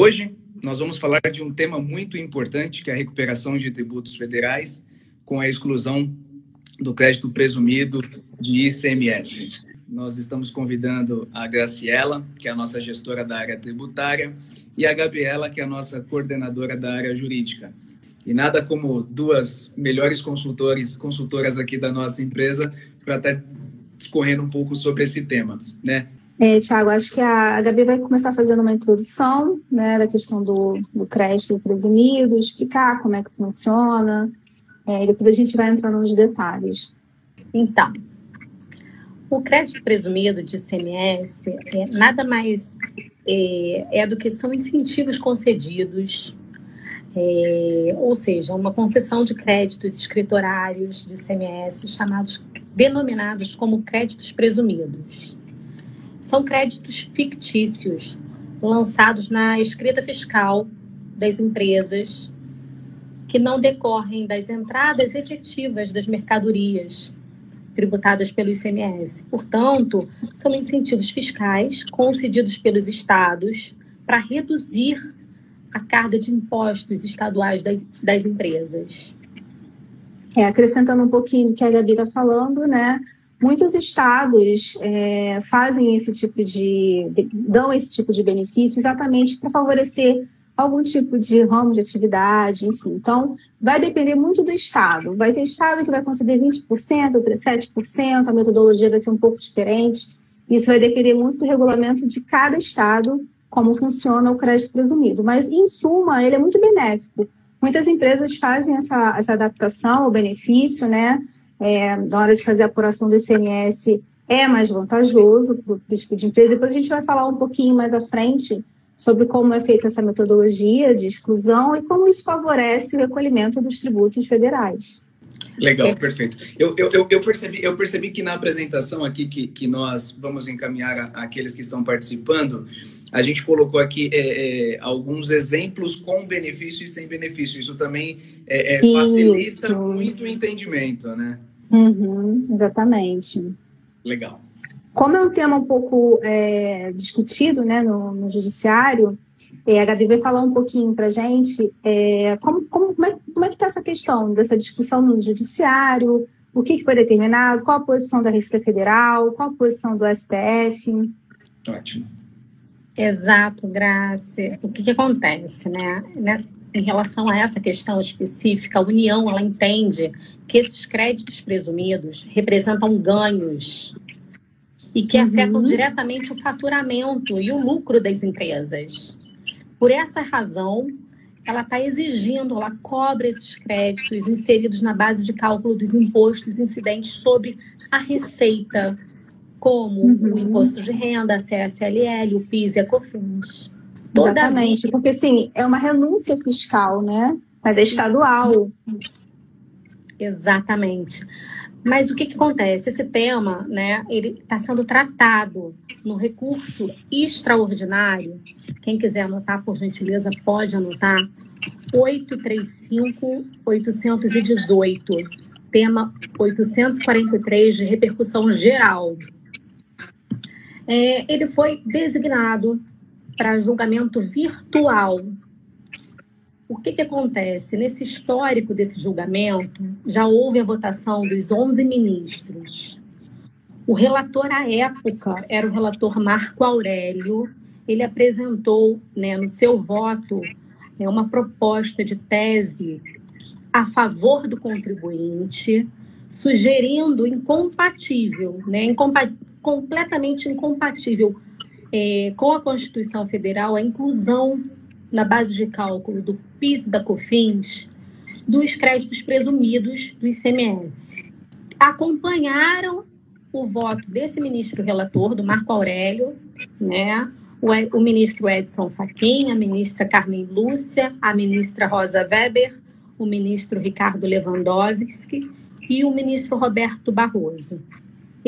Hoje nós vamos falar de um tema muito importante, que é a recuperação de tributos federais com a exclusão do crédito presumido de ICMS. Nós estamos convidando a Graciela, que é a nossa gestora da área tributária, e a Gabriela, que é a nossa coordenadora da área jurídica. E nada como duas melhores consultores, consultoras aqui da nossa empresa para estar discorrendo um pouco sobre esse tema, né? É, Tiago, acho que a Gabi vai começar fazendo uma introdução né, da questão do, do crédito presumido, explicar como é que funciona, é, e depois a gente vai entrando nos detalhes. Então, o crédito presumido de ICMS é nada mais é, é do que são incentivos concedidos, é, ou seja, uma concessão de créditos escritorários de ICMS chamados denominados como créditos presumidos. São créditos fictícios lançados na escrita fiscal das empresas que não decorrem das entradas efetivas das mercadorias tributadas pelo ICMS. Portanto, são incentivos fiscais concedidos pelos estados para reduzir a carga de impostos estaduais das, das empresas. É, acrescentando um pouquinho do que a Gabi está falando, né? Muitos estados é, fazem esse tipo de, dão esse tipo de benefício exatamente para favorecer algum tipo de ramo de atividade, enfim. Então, vai depender muito do estado. Vai ter estado que vai conceder 20%, outro 7%, a metodologia vai ser um pouco diferente. Isso vai depender muito do regulamento de cada estado, como funciona o crédito presumido. Mas, em suma, ele é muito benéfico. Muitas empresas fazem essa, essa adaptação ao benefício, né? É, na hora de fazer a apuração do ICMS, é mais vantajoso para o tipo de empresa. Depois a gente vai falar um pouquinho mais à frente sobre como é feita essa metodologia de exclusão e como isso favorece o recolhimento dos tributos federais. Legal, perfeito. Eu, eu, eu, percebi, eu percebi que na apresentação aqui que, que nós vamos encaminhar àqueles que estão participando, a gente colocou aqui é, é, alguns exemplos com benefício e sem benefício. Isso também é, é facilita muito o entendimento, né? Uhum, exatamente. Legal. Como é um tema um pouco é, discutido né, no, no judiciário, é, a Gabi vai falar um pouquinho para a gente é, como, como, como, é, como é que está essa questão dessa discussão no judiciário, o que, que, foi determinado, qual a posição da Receita Federal, qual a posição do STF. Ótimo. Exato, Graça. O que, que acontece, né? Em relação a essa questão específica, a União ela entende que esses créditos presumidos representam ganhos e que uhum. afetam diretamente o faturamento e o lucro das empresas. Por essa razão, ela está exigindo, ela cobra esses créditos inseridos na base de cálculo dos impostos incidentes sobre a receita, como uhum. o imposto de renda, a CSLL, o PIS e a COFINS. Exatamente, porque assim, é uma renúncia fiscal, né? Mas é estadual. Exatamente. Mas o que, que acontece?Esse tema, né, ele está sendo tratado no recurso extraordinário. Quem quiser anotar, por gentileza, pode anotar. 835-818, tema 843 de repercussão geral. É, ele foi designado para julgamento virtual o que, que acontece? Nesse histórico desse julgamento, já houve a votação dos 11 ministros. O relator à época era o relator Marco Aurélio. Ele apresentou né, no seu voto é, uma proposta de tese a favor do contribuinte, sugerindo incompatível, né, incompa completamente incompatível é, com a Constituição Federal a inclusão na base de cálculo do PIS da COFINS dos créditos presumidos do ICMS. Acompanharam o voto desse ministro relator, do Marco Aurélio, né? o, o ministro Edson Fachin, a ministra Carmen Lúcia, a ministra Rosa Weber, o ministro Ricardo Lewandowski e o ministro Roberto Barroso.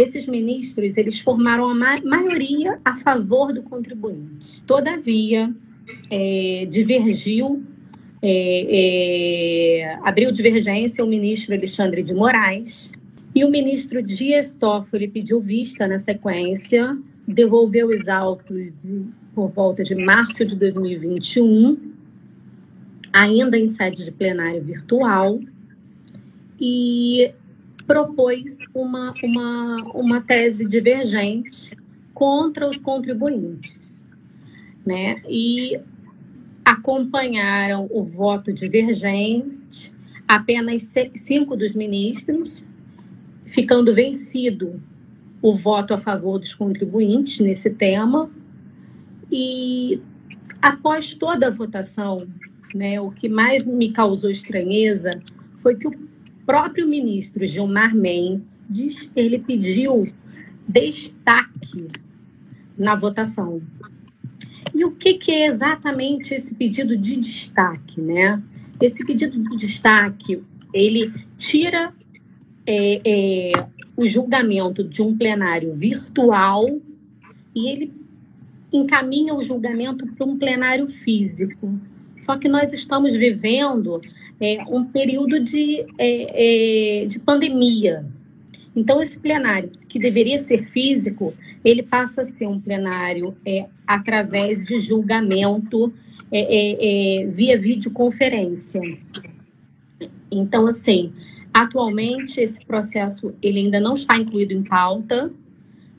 Esses ministros, eles formaram a ma maioria a favor do contribuinte. Todavia, é, divergiu, é, é, abriu divergência o ministro Alexandre de Moraes e o ministro Dias Toffoli pediu vista na sequência, devolveu os autos por volta de março de 2021, ainda em sede de plenário virtual, e propôs uma, uma, uma tese divergente contra os contribuintes. Né? E acompanharam o voto divergente apenas cinco dos ministros, ficando vencido o voto a favor dos contribuintes nesse tema. E após toda a votação, né, o que mais me causou estranheza foi que o próprio ministro Gilmar Mendes ele pediu destaque na votação. E o que, que é exatamente esse pedido de destaque, né? Esse pedido de destaque, ele tira é, é, o julgamento de um plenário virtual e ele encaminha o julgamento para um plenário físico. Só que nós estamos vivendo é, um período de, é, é, de pandemia. Então, esse plenário, que deveria ser físico, ele passa a ser um plenário é, através de julgamento é, é, via videoconferência. Então, assim, Atualmente, esse processo ele ainda não está incluído em pauta,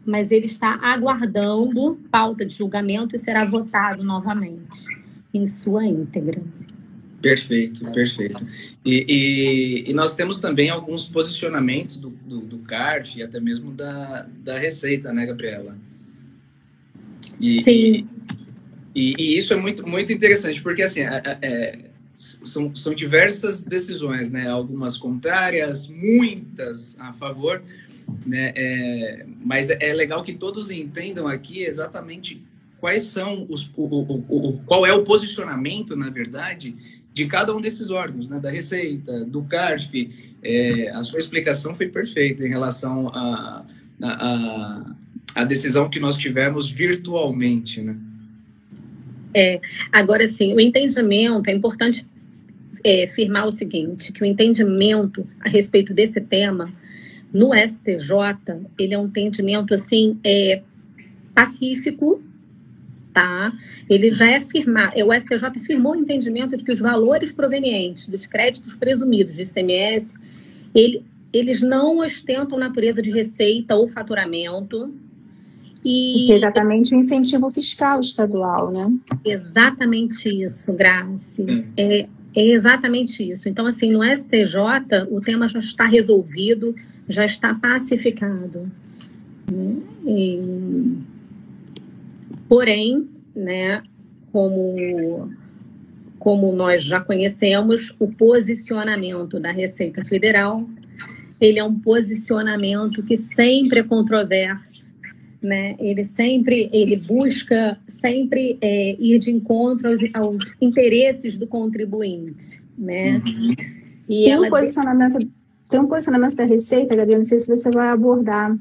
mas ele está aguardando pauta de julgamento e será votado novamente em sua íntegra. Perfeito, perfeito. E, e, e nós temos também alguns posicionamentos do, do, do CART e até mesmo da, da Receita, né, Gabriela? E, Sim. E, e, isso é muito, muito interessante, porque assim, é, é, são, são diversas decisões, né? Algumas contrárias, muitas a favor, né? É, mas é legal que todos entendam aqui exatamente quais são os, o, o, o, qual é o posicionamento, na verdade, de cada um desses órgãos, né? Da Receita, do CARF. É, a sua explicação foi perfeita em relação a, a, a, a decisão que nós tivemos virtualmente, né? É, agora sim, o entendimento é importante é, afirmar o seguinte, que o entendimento a respeito desse tema no STJ, ele é um entendimento assim é, pacífico, tá? Ele já é firmado, é, o STJ afirmou o entendimento de que os valores provenientes dos créditos presumidos de ICMS, ele, eles não ostentam natureza de receita ou faturamento, e... exatamente o incentivo fiscal estadual, né? Exatamente isso, Grace. É, é exatamente isso. Então, assim, no STJ, o tema já está resolvido, já está pacificado. Né? E... Porém, né, como, como nós já conhecemos, o posicionamento da Receita Federal, ele é um posicionamento que sempre é controverso, né? Ele sempre ele busca sempre é, ir de encontro aos, aos, interesses do contribuinte, né? Uhum. E tem um posicionamento tem um posicionamento da Receita, Gabi, não sei se você vai abordar.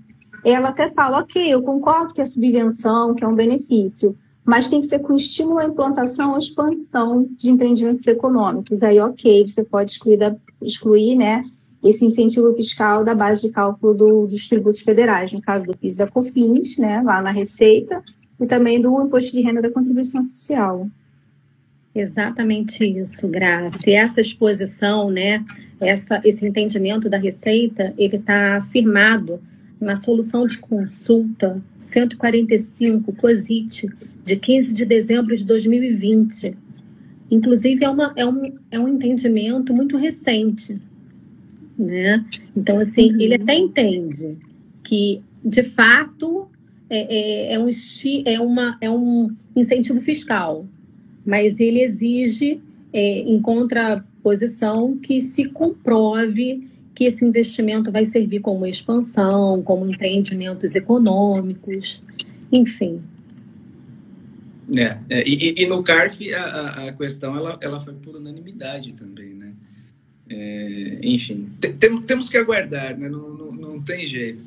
Ela até fala, ok, eu concordo que é subvenção, que é um benefício, mas tem que ser com estímulo à implantação ou expansão de empreendimentos econômicos. Aí, ok, você pode excluir, da, excluir né, esse incentivo fiscal da base de cálculo do, dos tributos federais, no caso do PIS da COFINS, né, lá na Receita, e também do Imposto de Renda da Contribuição Social. Exatamente isso, Graça. E essa exposição, né, essa, esse entendimento da Receita, ele está firmado na solução de consulta 145 COSIT, de 15 de dezembro de 2020. Inclusive, é, uma, é, um, é um entendimento muito recente, né? Então, assim, uhum. ele até entende que, de fato, é, é, é, um, é, uma, é um incentivo fiscal, mas ele exige, é, em contraposição, que se comprove que esse investimento vai servir como expansão, como empreendimentos econômicos, enfim. É, é e, e, no CARF a, a questão ela, ela foi por unanimidade também, né? É, enfim, temos que aguardar, né? não, não, não tem jeito.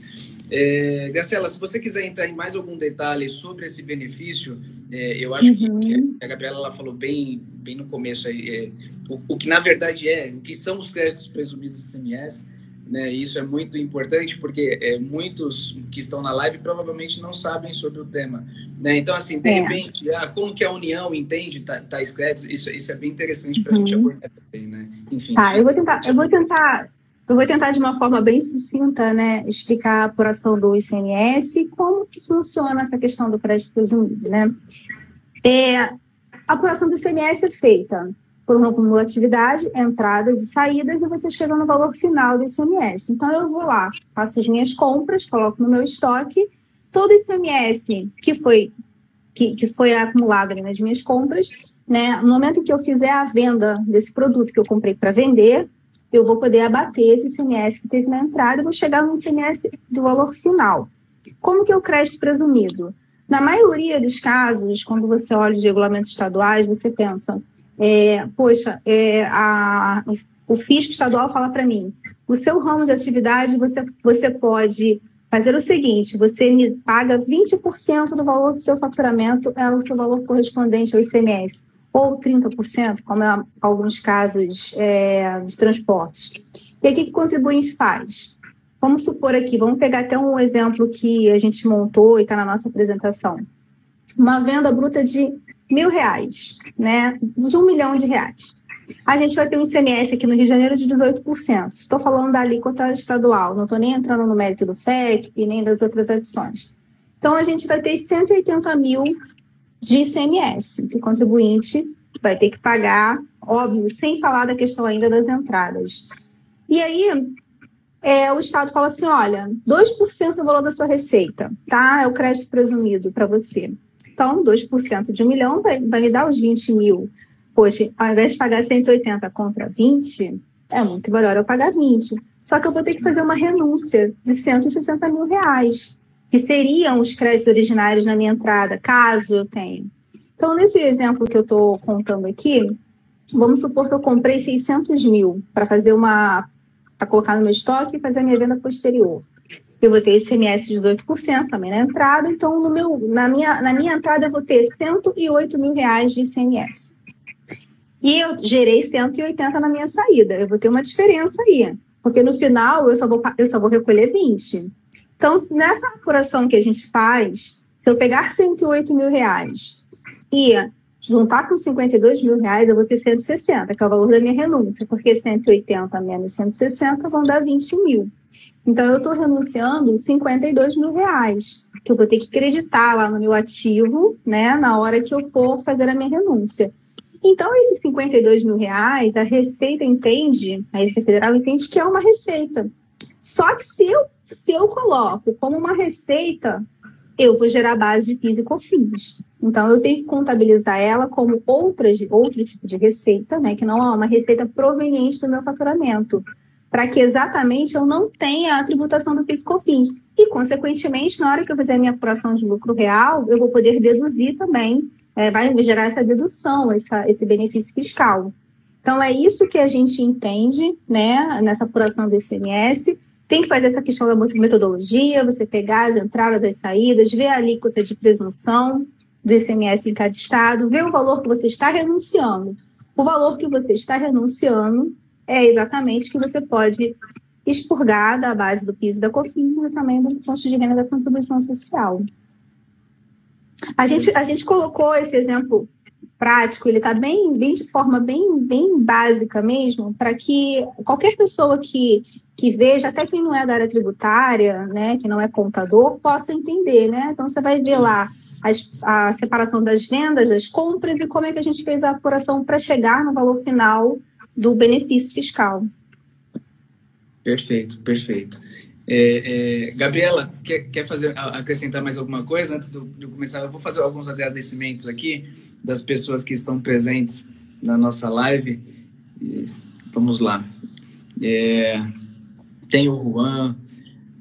É, Graciela, se você quiser entrar em mais algum detalhe sobre esse benefício, é, eu acho uhum. que, a Gabriela ela falou bem, bem no começo aí, é, o, o, que na verdade é, o que são os créditos presumidos ICMS, Né? Isso é muito importante porque é, muitos que estão na live provavelmente não sabem sobre o tema. Né? Então, assim, de é. repente, ah, como que a União entende tais créditos, isso, isso é bem interessante para a uhum. gente abordar também, né? Enfim. Tá, eu vou tentar, eu vou tentar, eu vou tentar de uma forma bem sucinta, né, explicar a apuração do ICMS e como que funciona essa questão do crédito presumido, né? É, a apuração do ICMS é feita por uma cumulatividade, entradas e saídas, e você chega no valor final do ICMS. Então, eu vou lá, faço as minhas compras, coloco no meu estoque, todo ICMS que foi, que, que foi acumulado nas minhas compras, né, no momento que eu fizer a venda desse produto que eu comprei para vender, eu vou poder abater esse ICMS que teve na entrada e vou chegar no ICMS do valor final. Como que é o crédito presumido? Na maioria dos casos, quando você olha os regulamentos estaduais, você pensa, é, poxa, é, a, o fisco estadual fala para mim, o seu ramo de atividade você, você pode fazer o seguinte, você me paga 20% do valor do seu faturamento, é o seu valor correspondente ao ICMS, ou 30%, como é alguns casos é, de transporte. E o que, que o contribuinte faz? Vamos supor aqui, vamos pegar até um exemplo que a gente montou e está na nossa apresentação uma venda bruta de mil reais, né? De um milhão de reais. A gente vai ter um ICMS aqui no Rio de Janeiro de 18%. Estou falando da alíquota estadual, não estou nem entrando no mérito do FEC e nem das outras adições. Então, a gente vai ter 180 mil de ICMS, que o contribuinte vai ter que pagar, óbvio, sem falar da questão ainda das entradas. E aí, é, o Estado fala assim: olha, 2% do valor da sua receita, tá? É o crédito presumido para você. Então, 2% de um milhão vai, vai me dar os 20 mil. Poxa, ao invés de pagar 180 contra 20, é muito melhor eu pagar 20. Só que eu vou ter que fazer uma renúncia de 160 mil reais, que seriam os créditos originários na minha entrada, caso eu tenha. Então, nesse exemplo que eu estou contando aqui, vamos supor que eu comprei 600 mil para fazer uma, para colocar no meu estoque e fazer a minha venda posterior eu vou ter ICMS de 18% também na entrada, então no meu, na, minha, na minha entrada eu vou ter 108 mil reais de ICMS. E eu gerei 180 na minha saída, eu vou ter uma diferença aí, porque no final eu só vou, eu só vou recolher 20. Então, nessa apuração que a gente faz, se eu pegar 108 mil reais e juntar com 52 mil reais, eu vou ter 160, que é o valor da minha renúncia, porque 180 menos 160 vão dar 20 mil. Então, eu estou renunciando 52 mil reais, que eu vou ter que acreditar lá no meu ativo, né, na hora que eu for fazer a minha renúncia. Então, esses 52 mil reais, a Receita entende, a Receita Federal entende que é uma receita. Só que se eu, se eu coloco como uma receita, eu vou gerar base de PIS e COFINS. Então, eu tenho que contabilizar ela como outras, outro tipo de receita, né, que não é uma receita proveniente do meu faturamento para que exatamente eu não tenha a tributação do PIS/COFINS. E, consequentemente, na hora que eu fizer a minha apuração de lucro real, eu vou poder deduzir também, é, vai gerar essa dedução, essa, esse benefício fiscal. Então, é isso que a gente entende né, nessa apuração do ICMS. Tem que fazer essa questão da metodologia, você pegar as entradas, as saídas, ver a alíquota de presunção do ICMS em cada estado, ver o valor que você está renunciando. O valor que você está renunciando é exatamente que você pode expurgar da base do PIS e da COFINS e também do imposto de renda da contribuição social. A gente, a gente colocou esse exemplo prático, ele está bem, bem de forma bem, bem básica mesmo, para que qualquer pessoa que, que veja, até quem não é da área tributária, né, que não é contador, possa entender, né? Então você vai ver lá a separação das vendas, das compras e como é que a gente fez a apuração para chegar no valor final do benefício fiscal. Perfeito, perfeito. É, é, Gabriela, quer, quer fazer, acrescentar mais alguma coisa antes de começar? Eu vou fazer alguns agradecimentos aqui das pessoas que estão presentes na nossa live. Vamos lá. É, tem o Juan,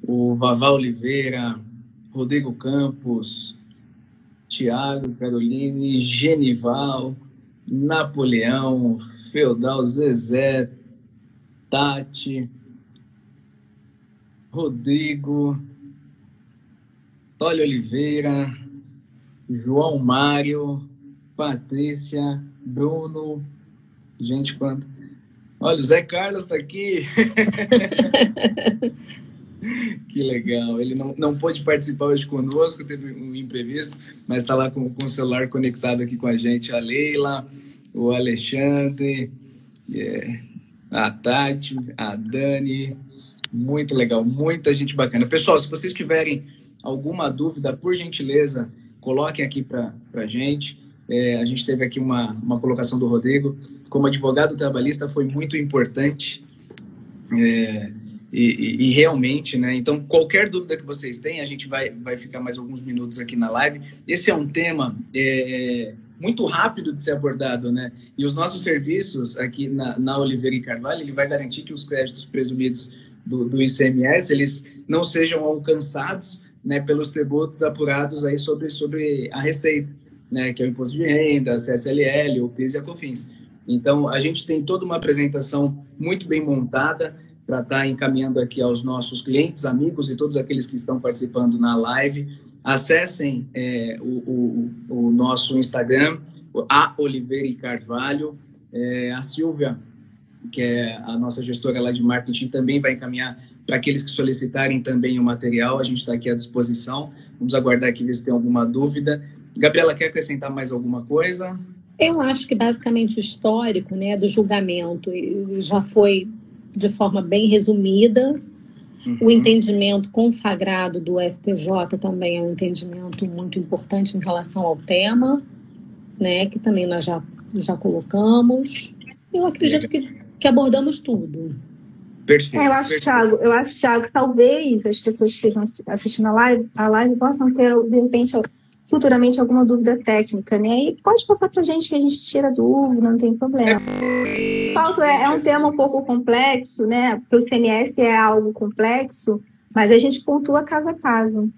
o Vavá Oliveira, Rodrigo Campos, Tiago, Caroline, Genival, Napoleão, Feudal, Zezé, Tati, Rodrigo, Tolio Oliveira, João Mário, Patrícia, Bruno, gente, quanto? Olha, o Zé Carlos está aqui. que legal. Ele não, não pôde participar hoje conosco, teve um imprevisto, mas está lá com, com o celular conectado aqui com a gente. A Leila, o Alexandre, yeah, a Tati, a Dani. Muito legal, muita gente bacana. Pessoal, se vocês tiverem alguma dúvida, por gentileza, coloquem aqui para a gente. É, a gente teve aqui uma, uma colocação do Rodrigo. Como advogado trabalhista, foi muito importante. É, e, e, e, realmente, né? Então, qualquer dúvida que vocês tenham, a gente vai, vai ficar mais alguns minutos aqui na live. Esse é um tema é, muito rápido de ser abordado, né? E os nossos serviços aqui na, na Oliveira e Carvalho, ele vai garantir que os créditos presumidos do, do ICMS, eles não sejam alcançados né, pelos tributos apurados aí sobre, sobre a receita, né, que é o imposto de renda, CSLL, o PIS e a COFINS. Então, a gente tem toda uma apresentação muito bem montada, para estar tá encaminhando aqui aos nossos clientes, amigos e todos aqueles que estão participando na live. Acessem é, o, o, o, nosso Instagram, a Oliveira e Carvalho. É, a Silvia, que é a nossa gestora lá de marketing, também vai encaminhar para aqueles que solicitarem também o material. A gente está aqui à disposição. Vamos aguardar aqui ver se tem alguma dúvida. Gabriela, quer acrescentar mais alguma coisa? Eu acho que basicamente o histórico né, do julgamento já foi de forma bem resumida. Uhum. O entendimento consagrado do STJ também é um entendimento muito importante em relação ao tema, né, que também nós já, já colocamos. Eu acredito que, que abordamos tudo. Perfeito. É, eu acho, Thiago, eu acho, Thiago, que talvez as pessoas que estão assistindo a live, a live possam ter, de repente, futuramente alguma dúvida técnica, né? E pode passar para a gente que a gente tira dúvida, não tem problema. Falto é, é um tema um pouco complexo, né? Porque o CMS é algo complexo, mas a gente pontua caso a caso.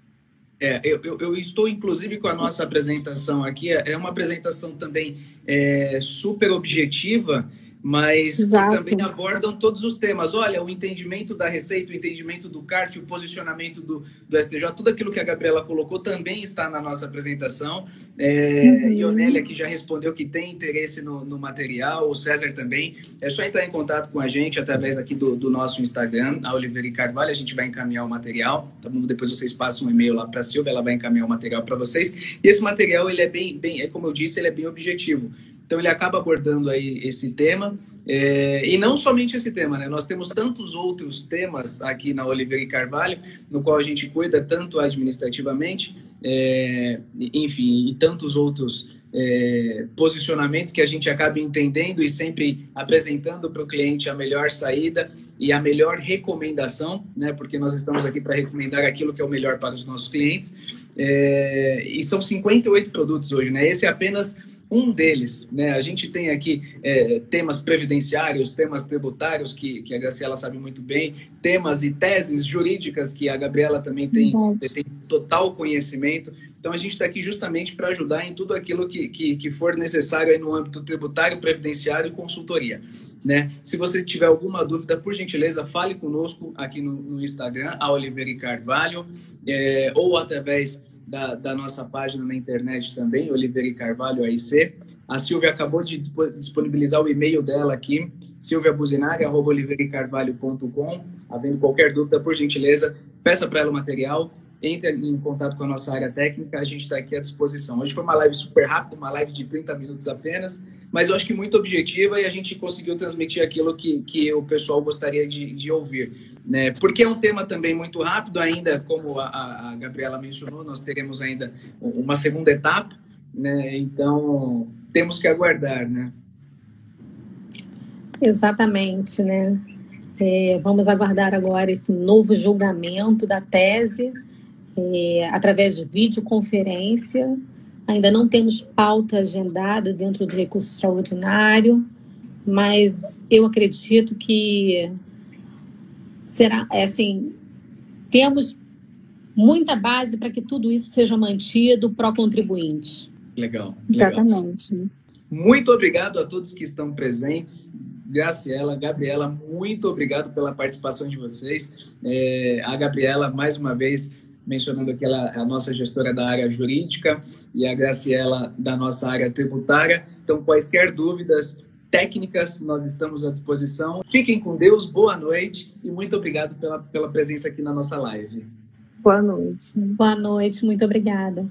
É, eu, eu, eu, estou, inclusive, com a nossa apresentação aqui. É uma apresentação também é, super objetiva mas Exato. também abordam todos os temas. Olha, o entendimento da receita, o entendimento do CARF, o posicionamento do, do STJ, tudo aquilo que a Gabriela colocou também está na nossa apresentação. É, uhum. Ionélia, que já respondeu que tem interesse no, no, material, o César também. É só entrar em contato com a gente através aqui do, do nosso Instagram, a Oliveira e Carvalho, a gente vai encaminhar o material, tá bom? Depois vocês passam um e-mail lá para a Silvia, ela vai encaminhar o material para vocês. E esse material, ele é bem, bem, é como eu disse, ele é bem objetivo. Então ele acaba abordando aí esse tema. É, e não somente esse tema, né? Nós temos tantos outros temas aqui na Oliveira e Carvalho, no qual a gente cuida tanto administrativamente, é, enfim, e tantos outros é, posicionamentos que a gente acaba entendendo e sempre apresentando para o cliente a melhor saída e a melhor recomendação, né? Porque nós estamos aqui para recomendar aquilo que é o melhor para os nossos clientes. E são 58 produtos hoje, né? Esse é apenas um deles. Né? A gente tem aqui é, temas previdenciários, temas tributários, que, que a Graciela sabe muito bem, temas e teses jurídicas, que a Gabriela também tem, tem total conhecimento. Então, a gente está aqui justamente para ajudar em tudo aquilo que, que, que for necessário no âmbito tributário, previdenciário e consultoria. Né? Se você tiver alguma dúvida, por gentileza, fale conosco aqui no, no Instagram, a Oliveira Carvalho, é, ou através da, da, nossa página na internet também, Oliveira Carvalho AIC. A Silvia acabou de disponibilizar o e-mail dela aqui, silviabuzinaga.oliveirecarvalho.com. Havendo qualquer dúvida, por gentileza, peça para ela o material, entre em contato com a nossa área técnica, a gente está aqui à disposição. Hoje foi uma live super rápida, uma live de 30 minutos apenas, mas eu acho que muito objetiva e a gente conseguiu transmitir aquilo que, que o pessoal gostaria de, de ouvir. Né? Porque é um tema também muito rápido, ainda como a, a Gabriela mencionou, nós teremos ainda uma segunda etapa, né? então temos que aguardar. Né? Exatamente, né? É, vamos aguardar agora esse novo julgamento da tese é, através de videoconferência Ainda não temos pauta agendada dentro do recurso extraordinário, mas eu acredito que será é assim, temos muita base para que tudo isso seja mantido pró contribuintes. Legal. Exatamente. Muito obrigado a todos que estão presentes. Graciela, Gabriela, muito obrigado pela participação de vocês. É, a Gabriela, mais uma vez, mencionando aqui ela, a nossa gestora da área jurídica e a Graciela da nossa área tributária. Então, quaisquer dúvidas, técnicas, nós estamos à disposição. Fiquem com Deus, boa noite e muito obrigado pela, pela presença aqui na nossa live. Boa noite. Boa noite, muito obrigada.